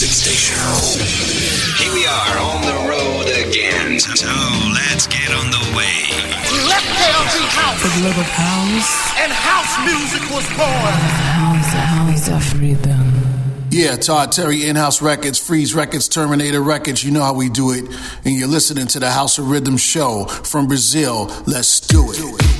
music station. Here we are on the road again. So let's get on the way. Let there be house. For the love of house. And house music was born. House, house of rhythm. Yeah, Todd Terry, In-House Records, Freeze Records, Terminator Records. You know how we do it. And you're listening to the House of Rhythm show from Brazil. Let's do it.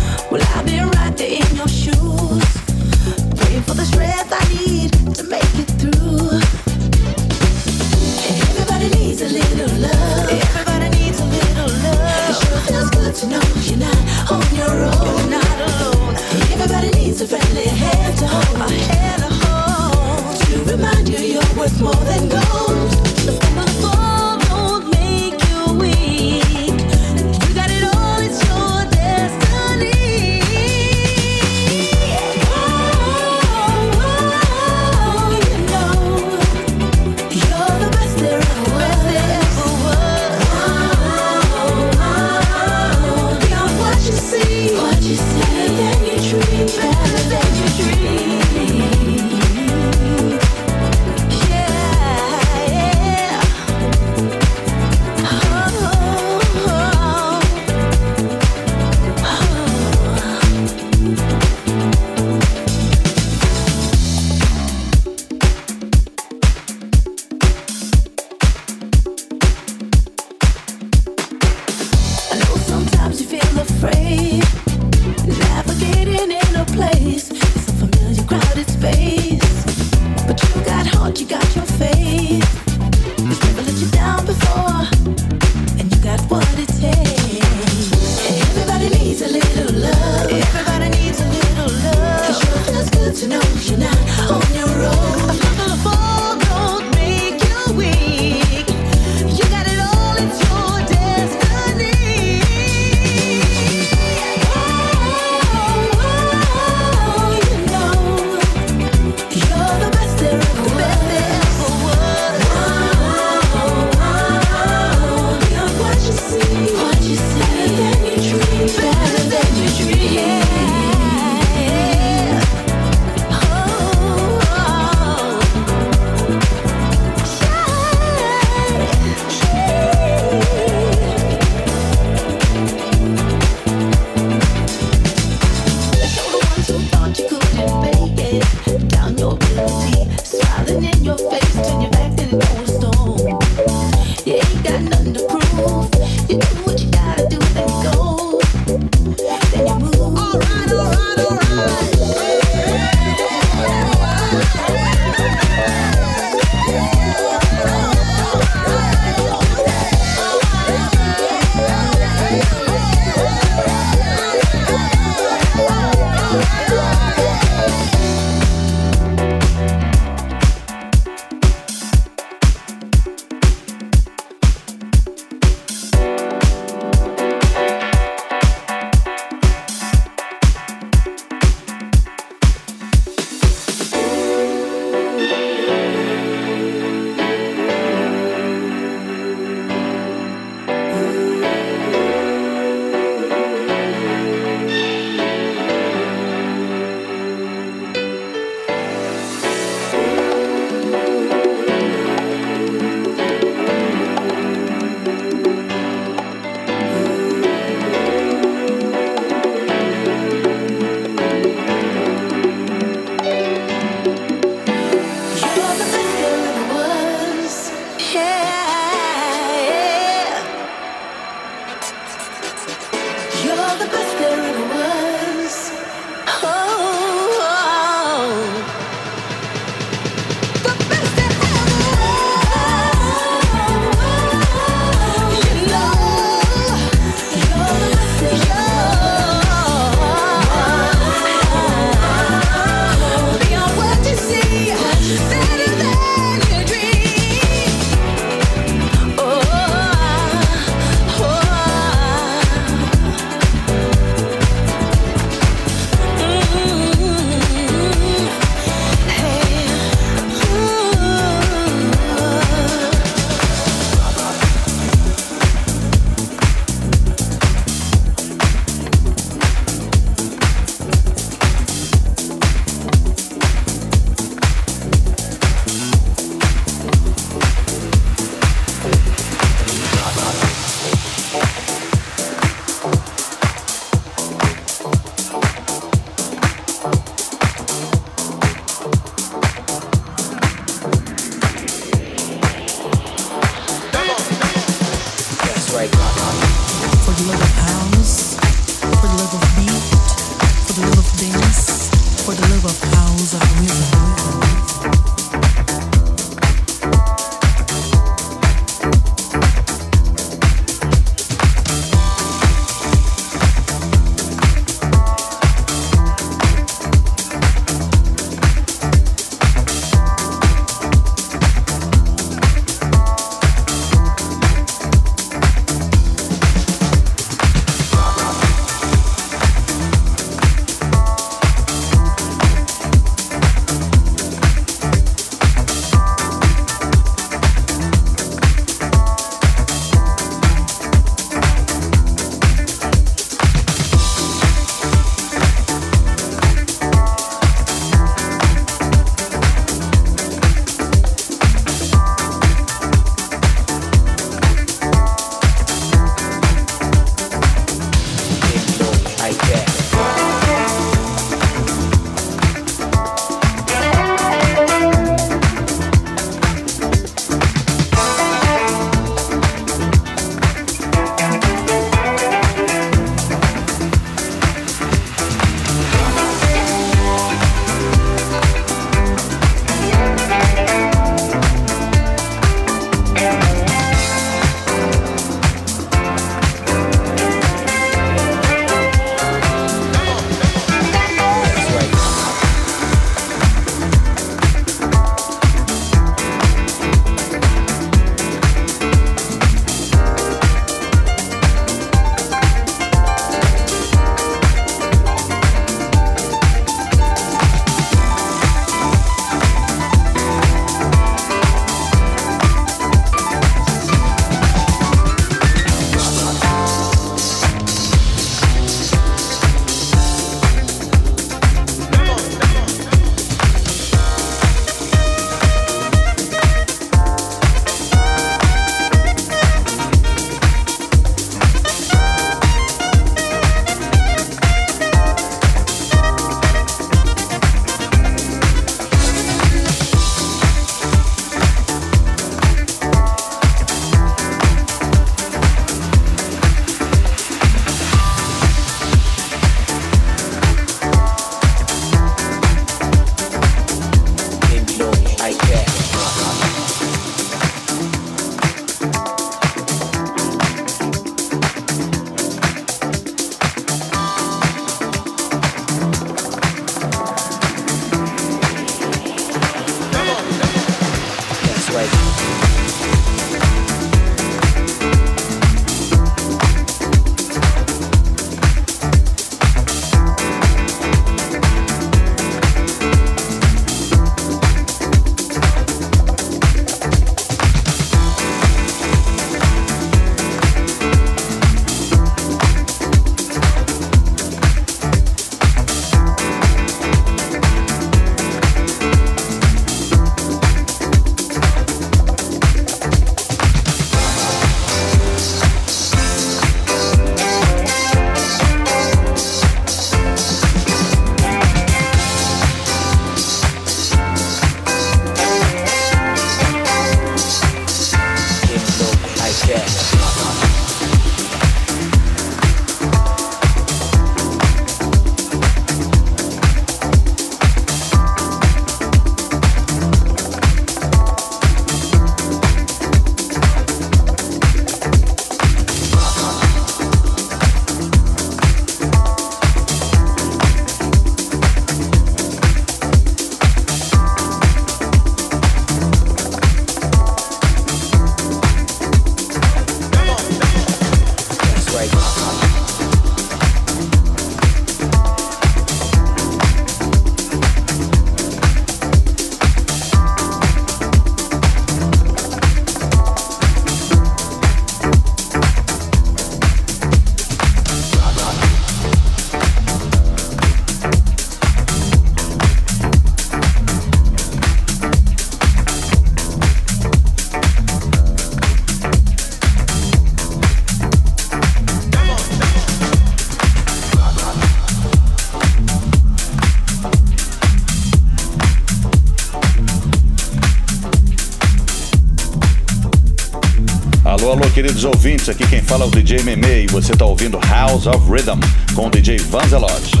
Fala o DJ Meme e você está ouvindo House of Rhythm com o DJ Vanzelot.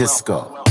Disco.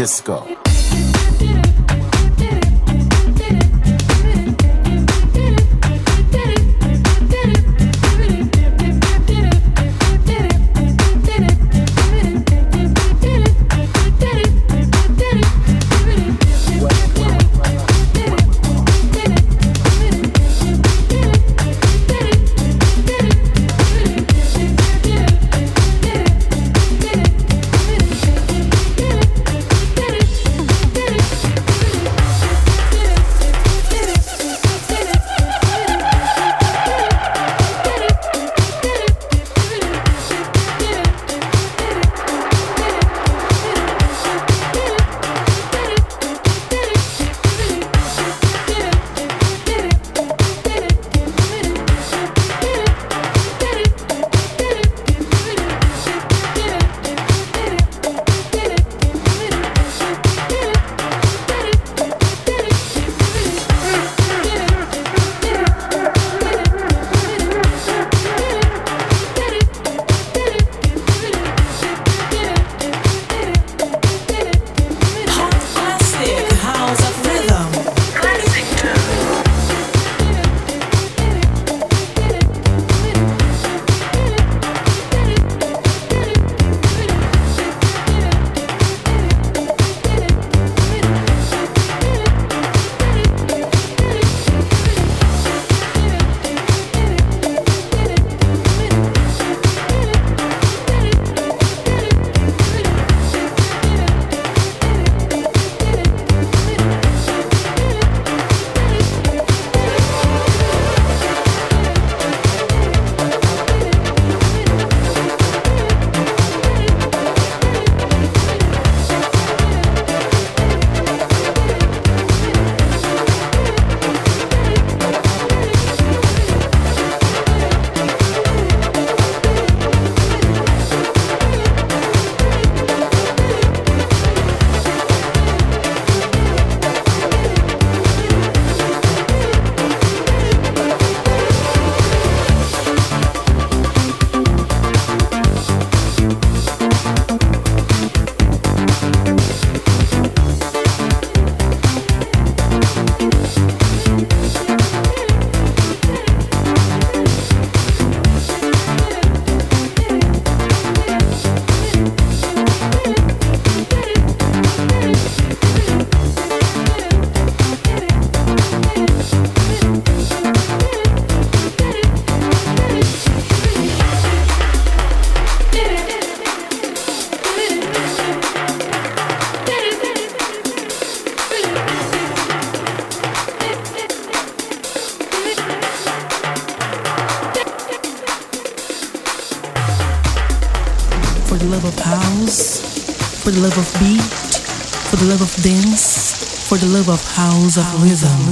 Disco. Rhythm. rhythm.